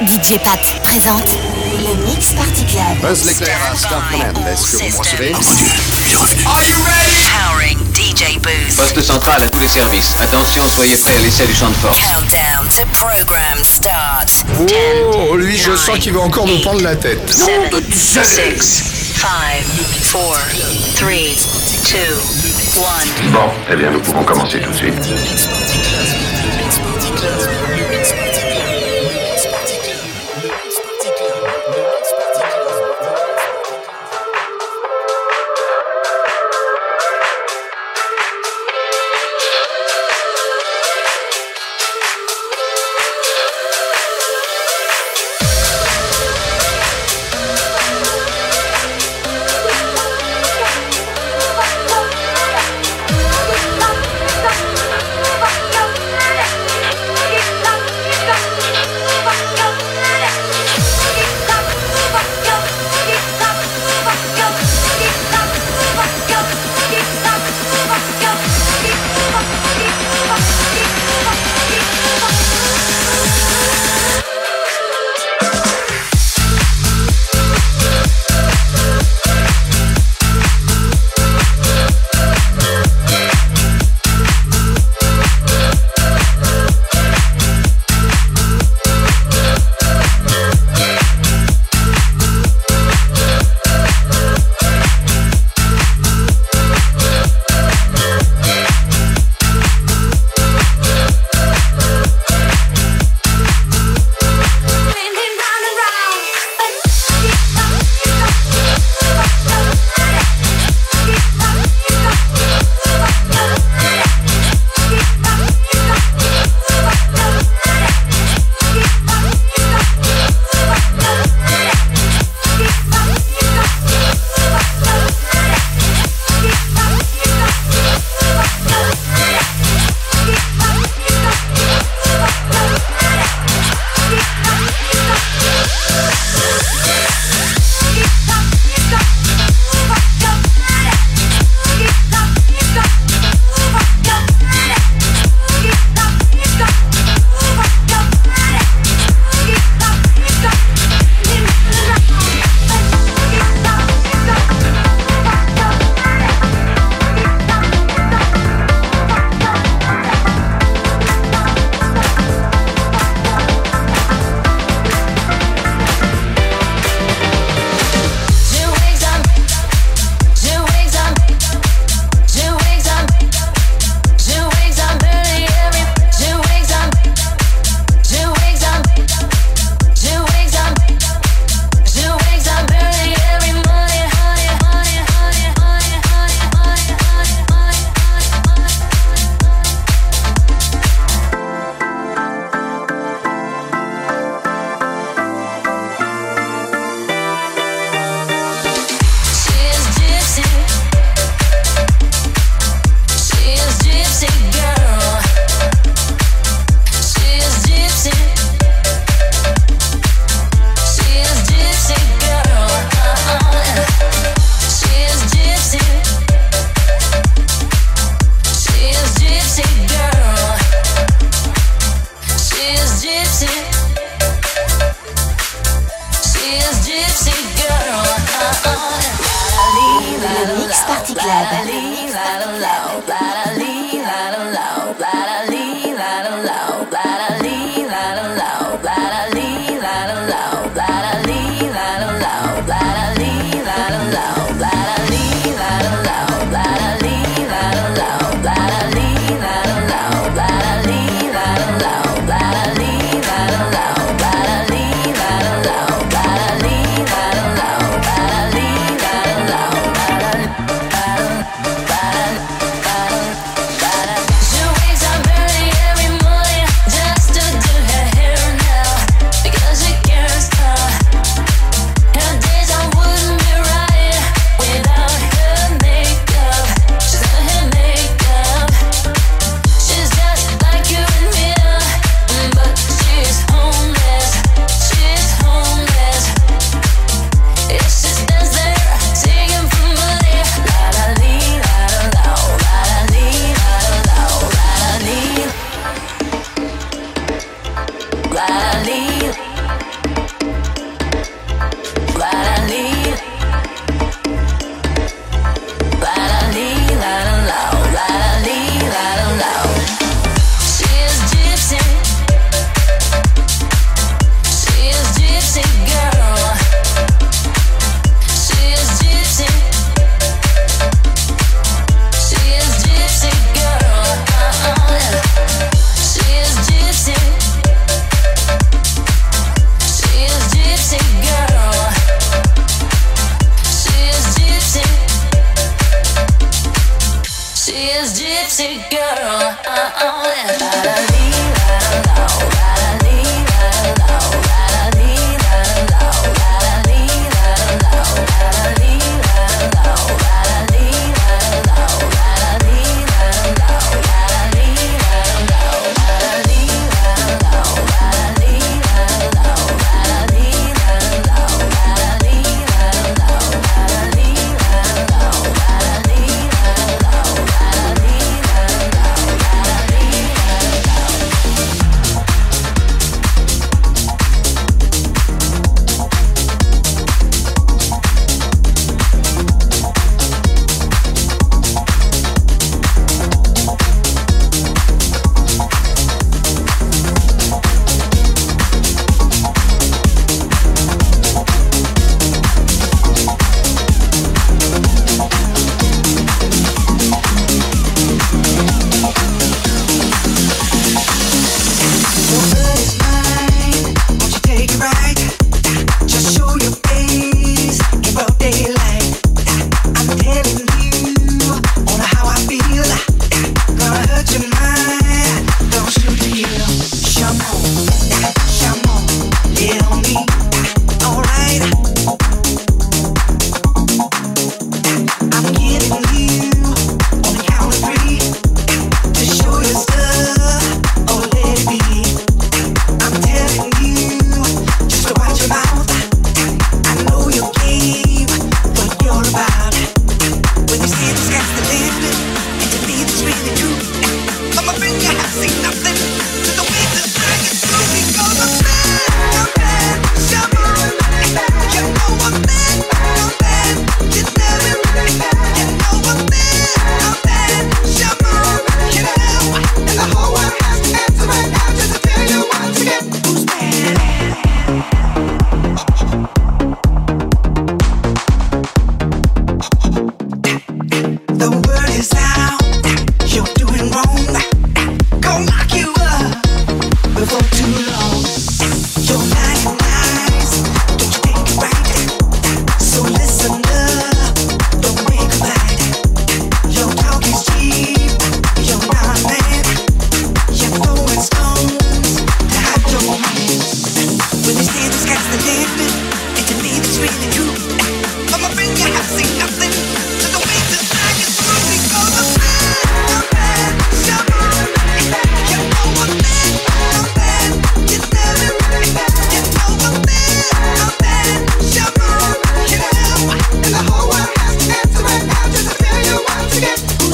DJ Pat présente le Mix Party Club. Buzz l'éclair à Star. Est-ce que vous m'en recevez Are you ready? Powering DJ Booth. Poste central à tous les services. Attention, soyez prêts à l'essai du champ de force. Countdown to program start. Oh, lui, je sens qu'il va encore nous prendre la tête. 7, 6, 5, 4, 3, 2, 1. Bon, eh bien, nous pouvons commencer tout de suite.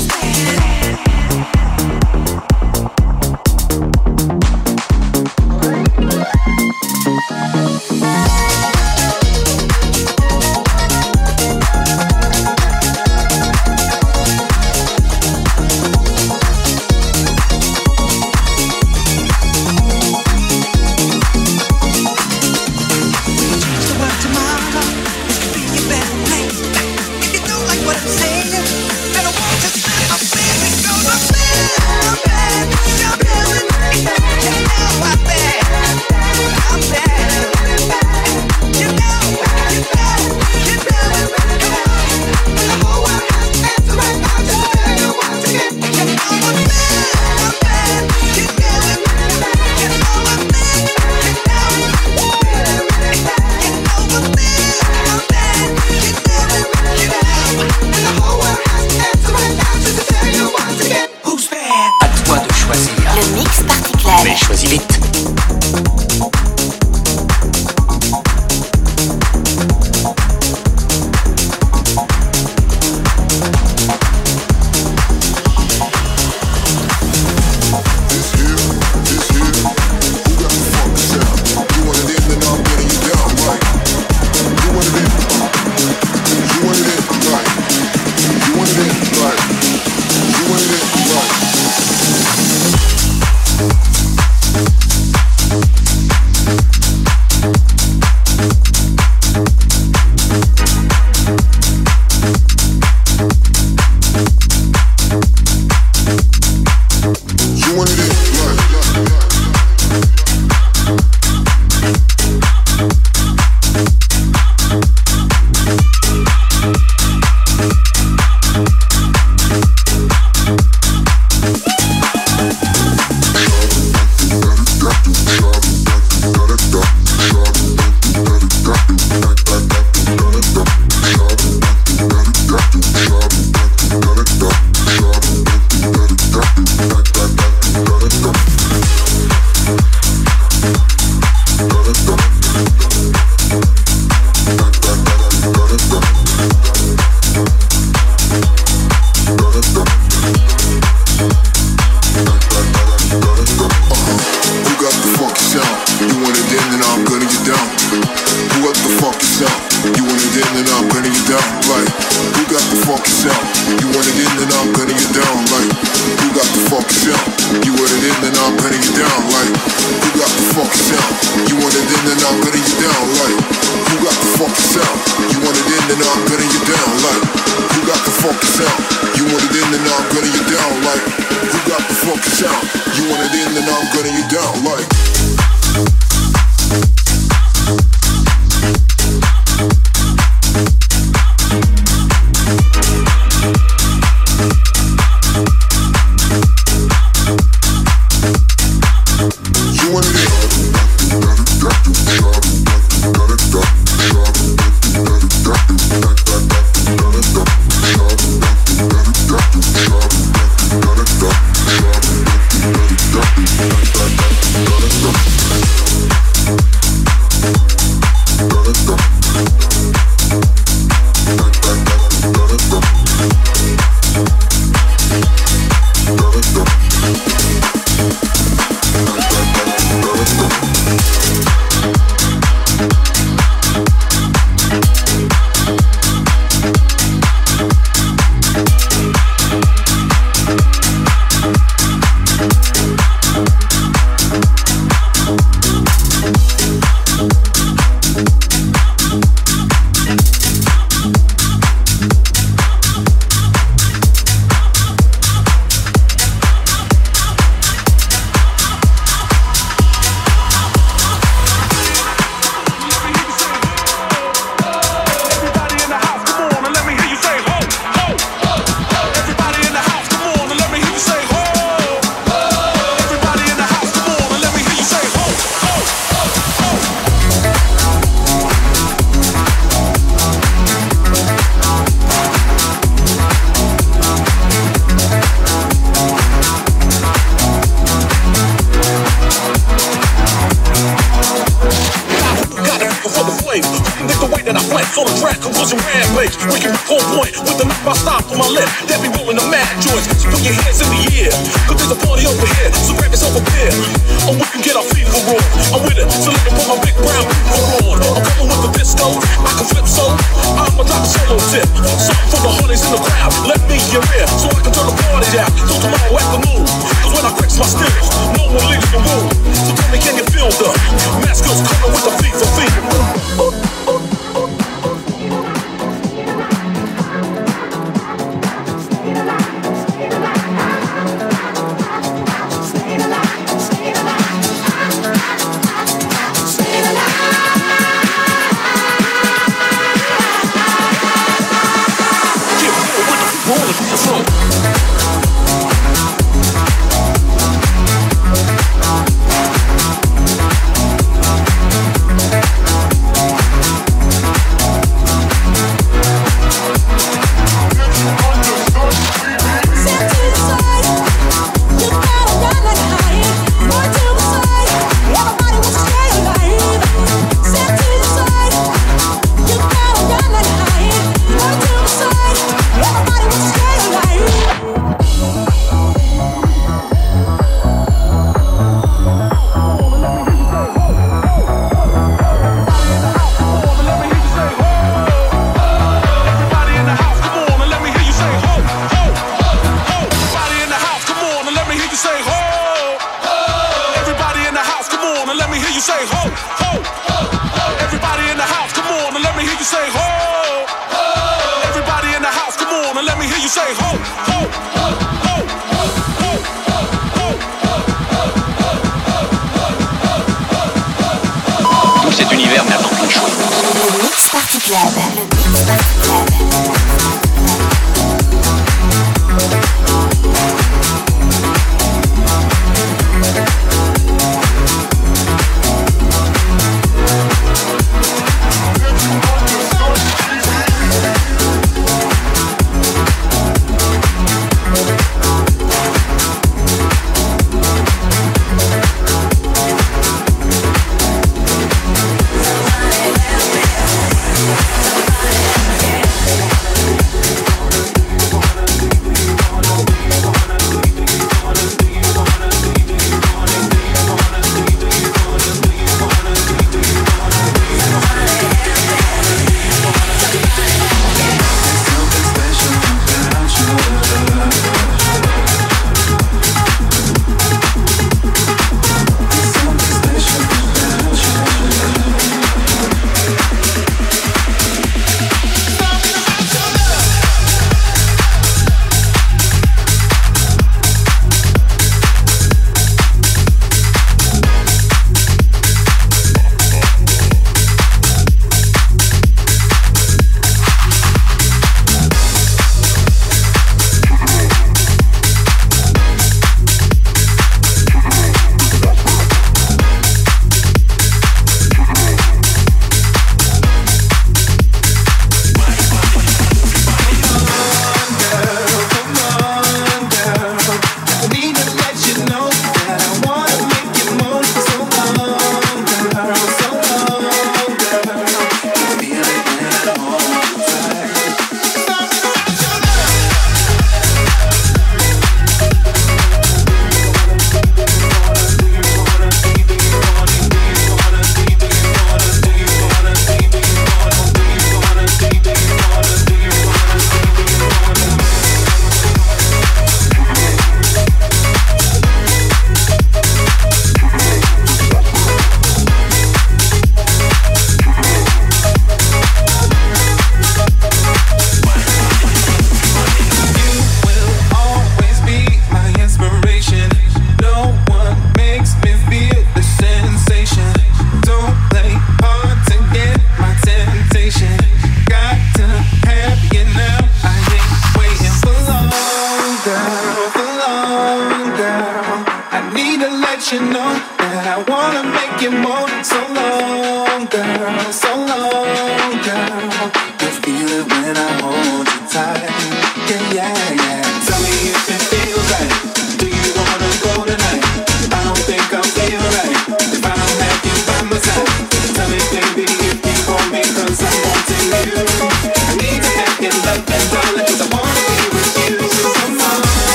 understand. exclusive. So for the honeys in the crowd, let me your ear so I can turn the party out till tomorrow afternoon. Cause when I flex my skills, no one leaves the room. So tell me, can you feel the mask girls coming with the Club.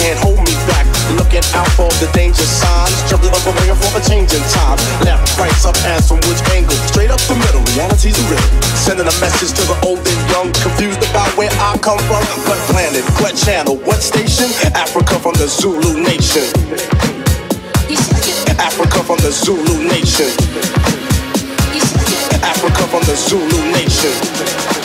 Can't hold me back. Looking out for the danger signs. Jumping up and waiting for a change in time. Left, right, up, ass from which angle? Straight up the middle, reality's a riddle. Sending a message to the old and young, confused about where I come from. What planet, what channel, what station? Africa from the Zulu nation. Africa from the Zulu nation. Africa from the Zulu nation.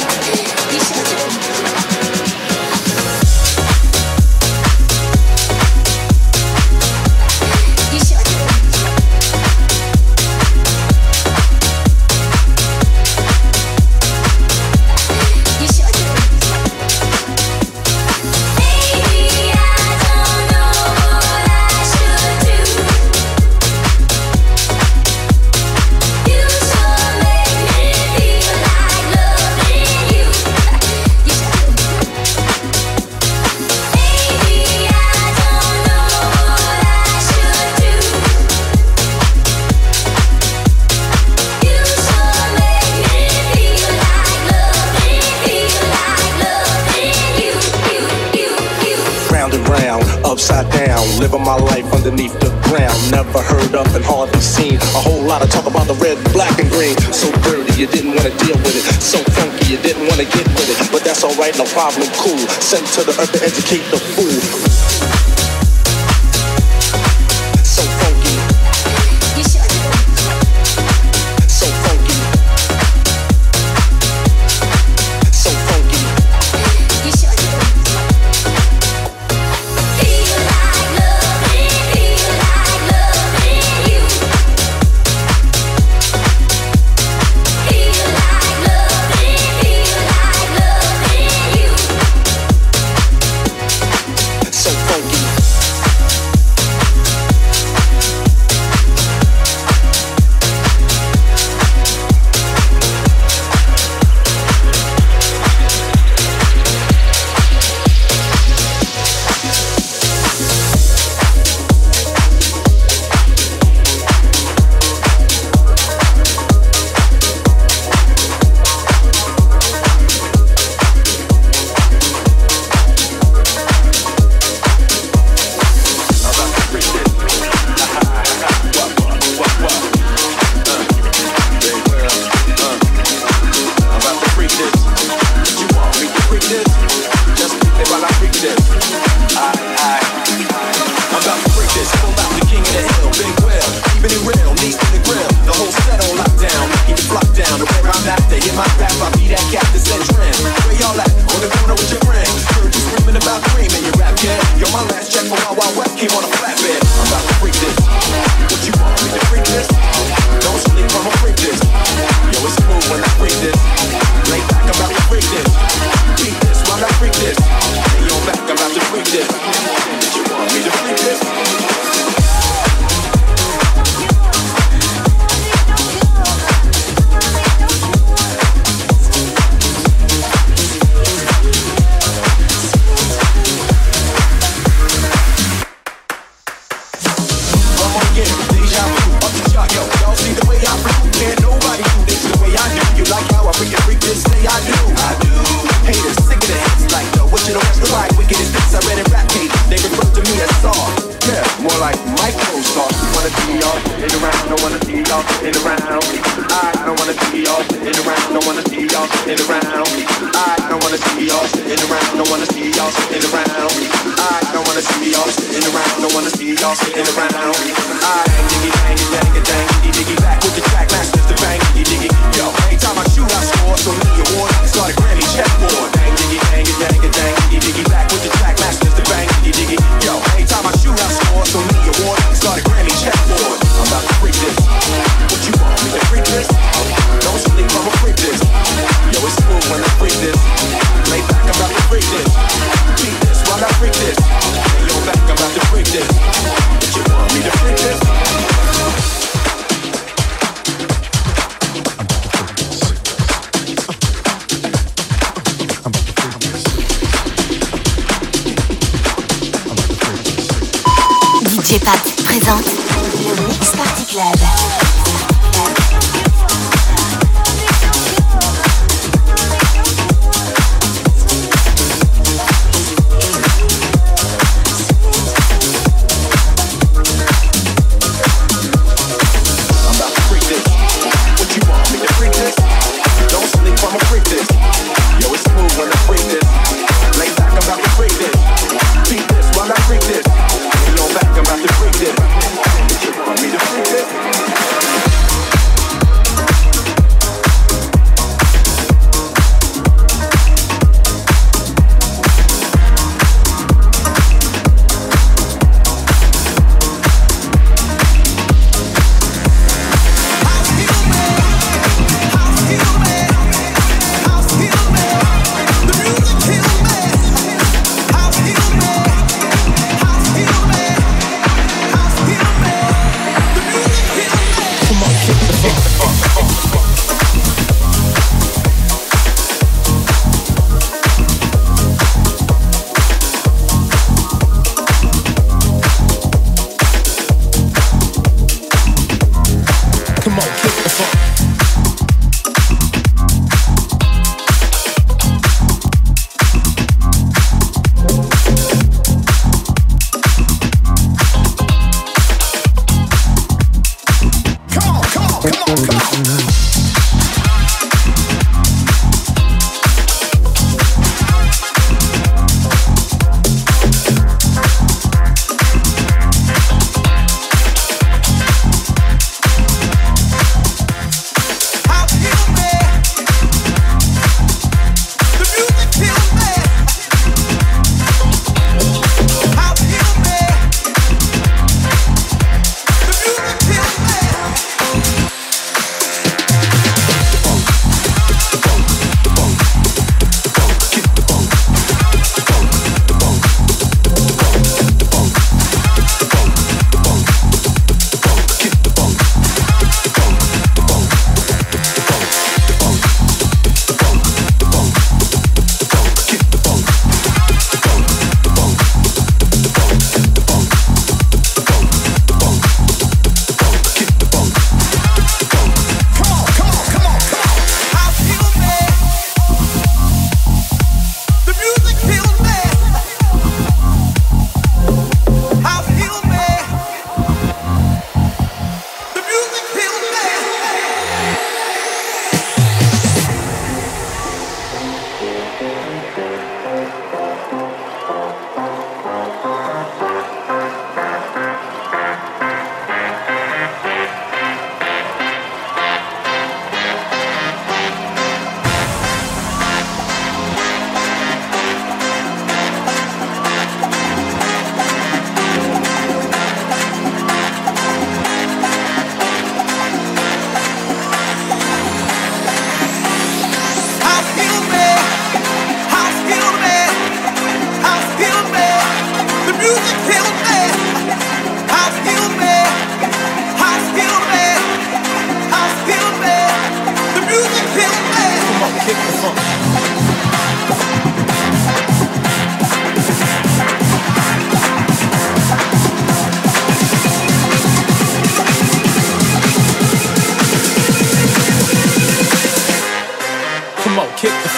My life underneath the ground. Never heard of and hardly seen a whole lot of talk about the red, black, and green. So dirty, you didn't want to deal with it. So funky, you didn't want to get with it. But that's alright, no problem, cool. Sent to the earth to educate the fool. Around.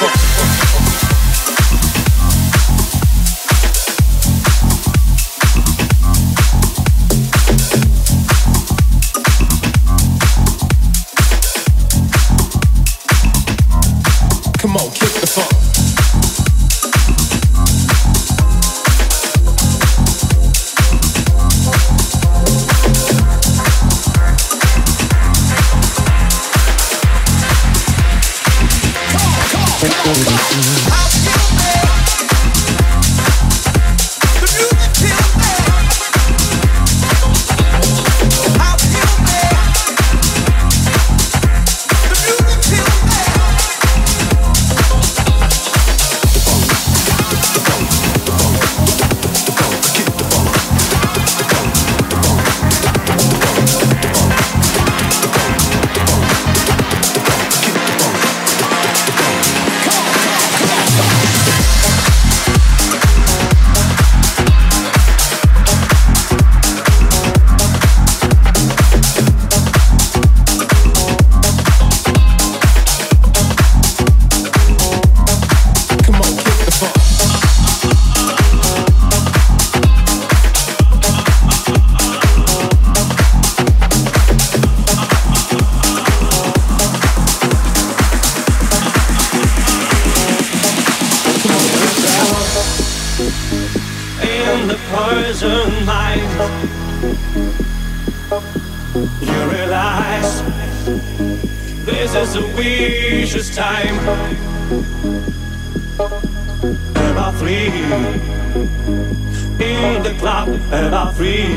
On, This is a vicious time. Ever free. In the club, ever free.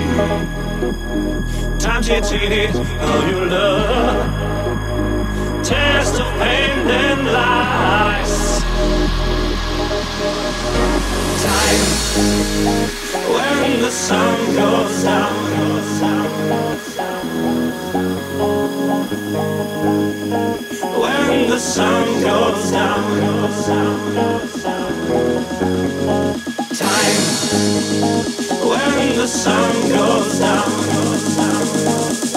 Times you cheated on oh, your love Test of pain and lies. Time. When the sun goes down, goes down, goes down. When the sun goes down. Time. When the sun goes down, goes down.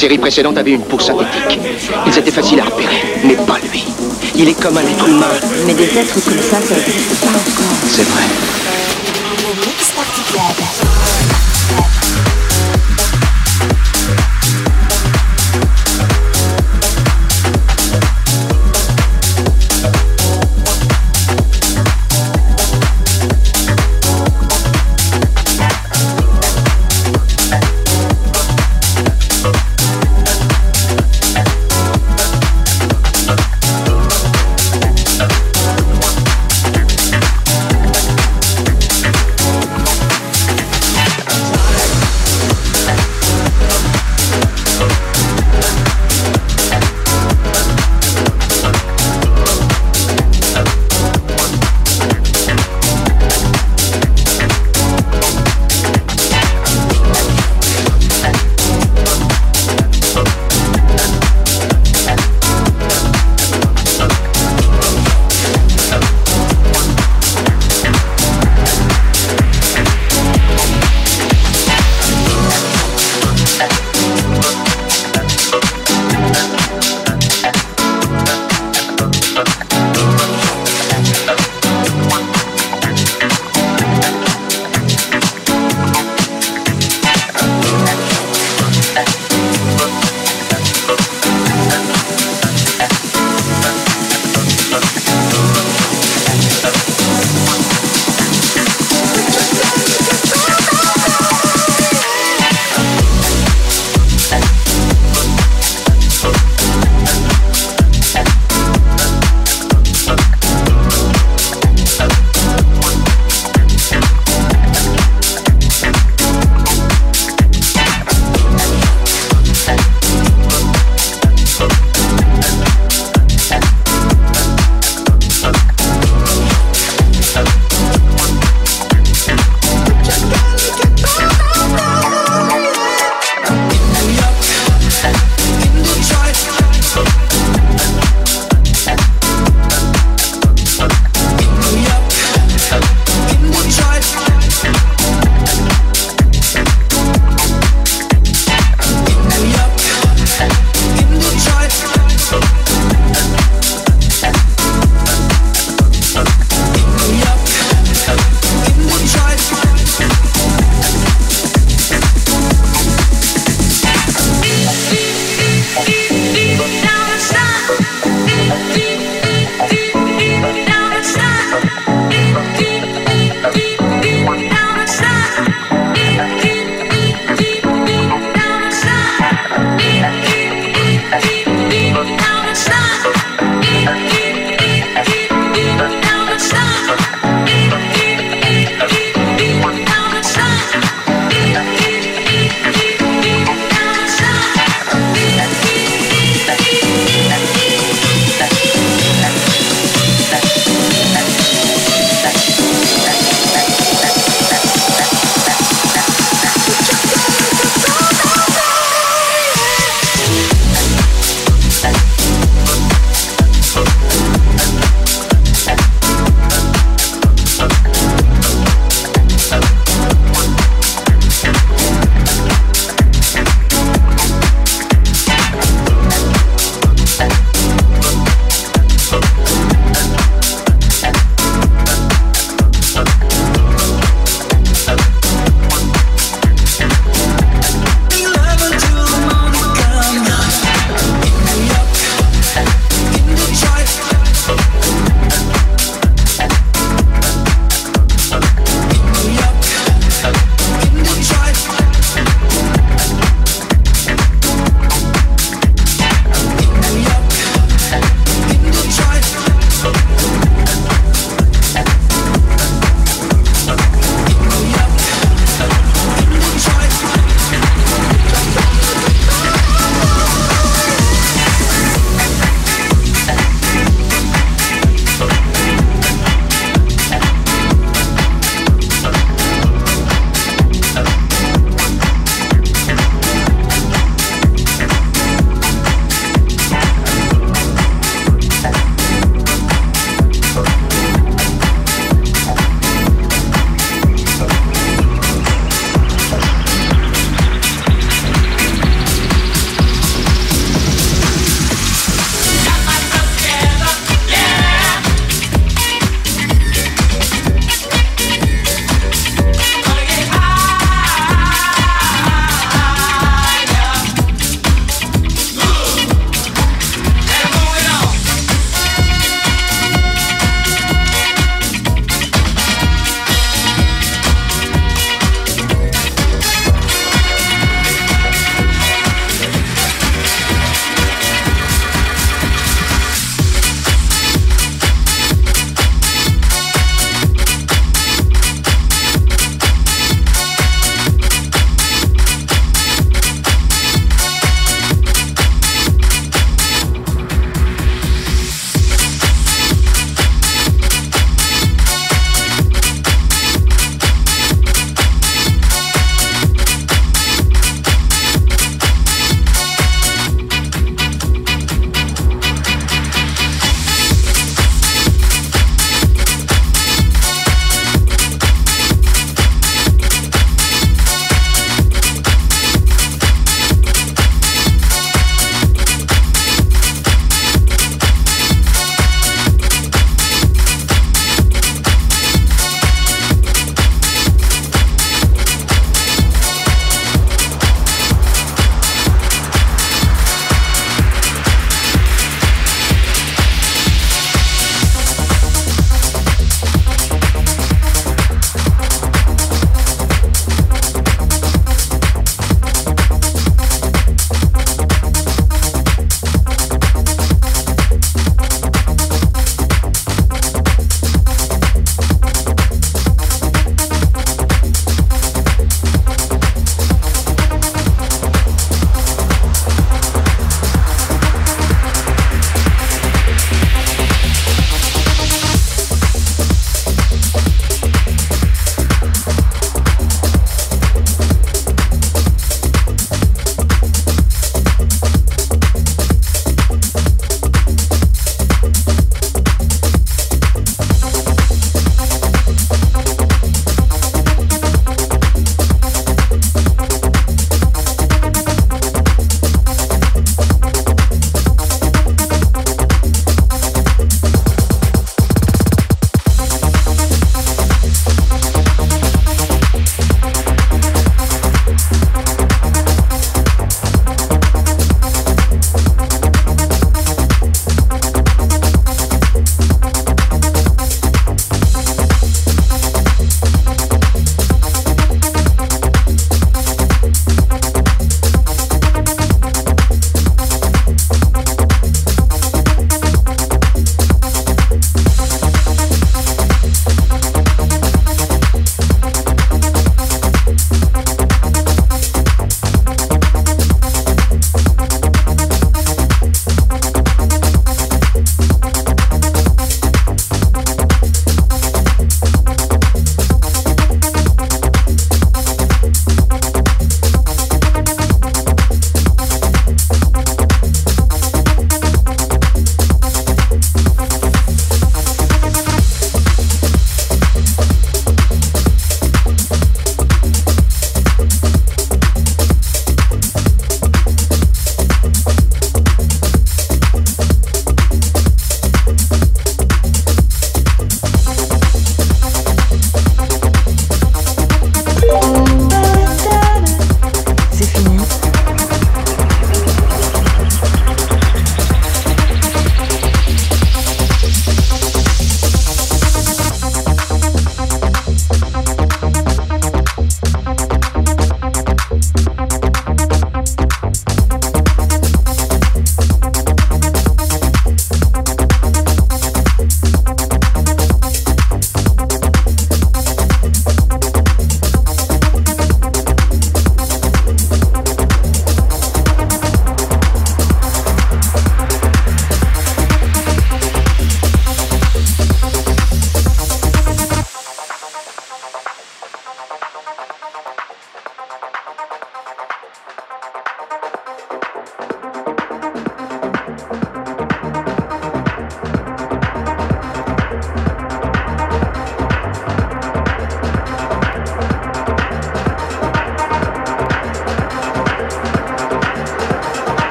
La série précédente avait une peau synthétique. Ils étaient faciles à repérer, mais pas lui. Il est comme un être humain. Mais des êtres comme ça, ça n'existe pas encore. C'est vrai.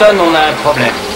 On a un problème.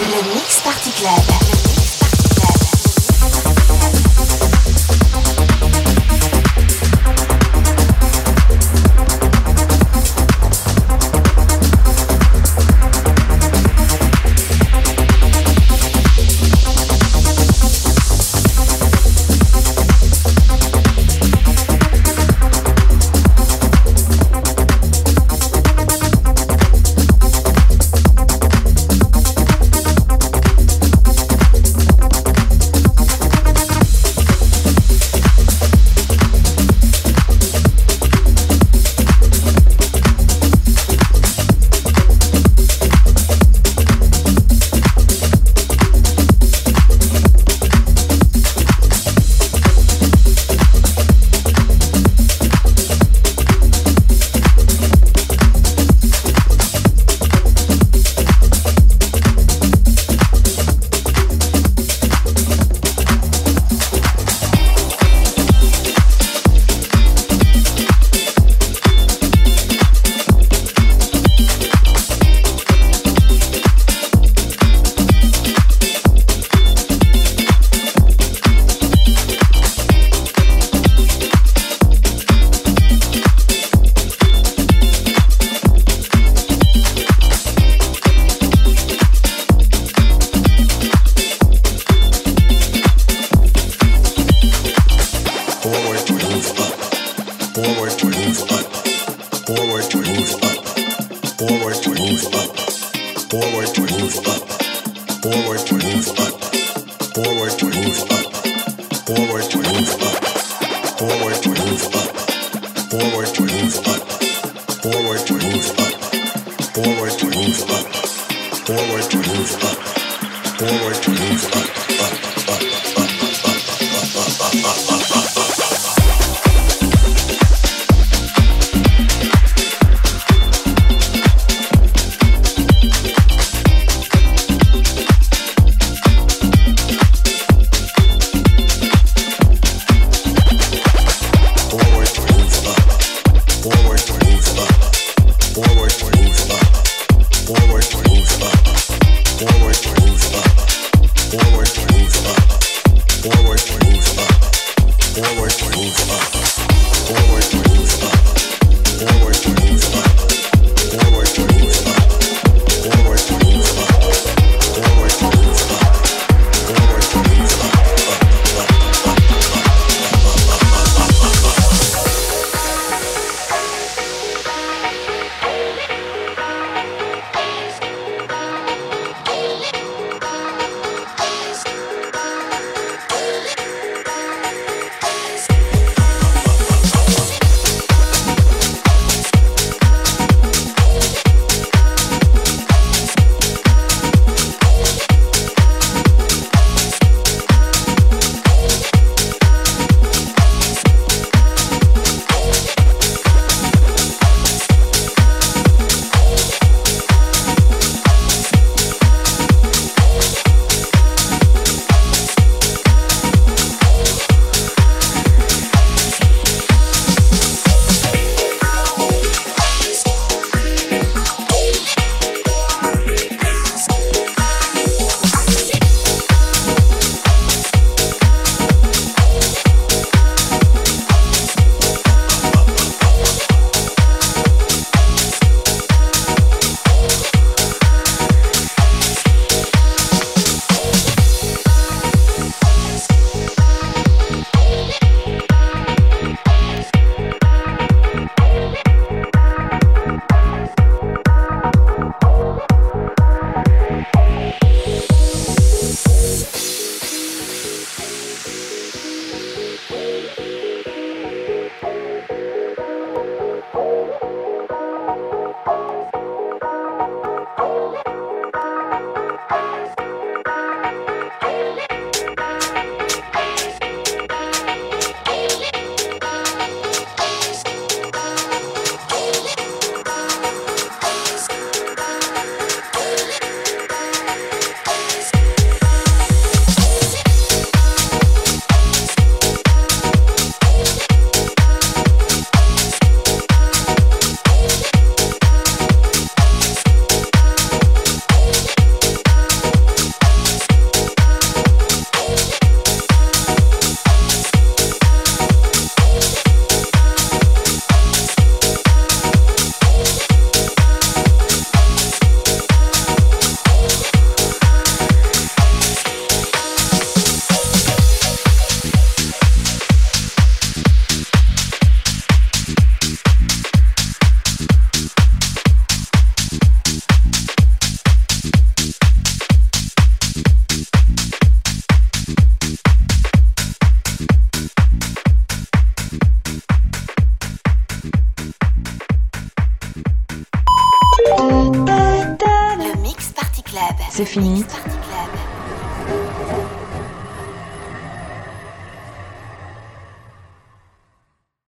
Forward, move up. Forward, move up. Forward, move up.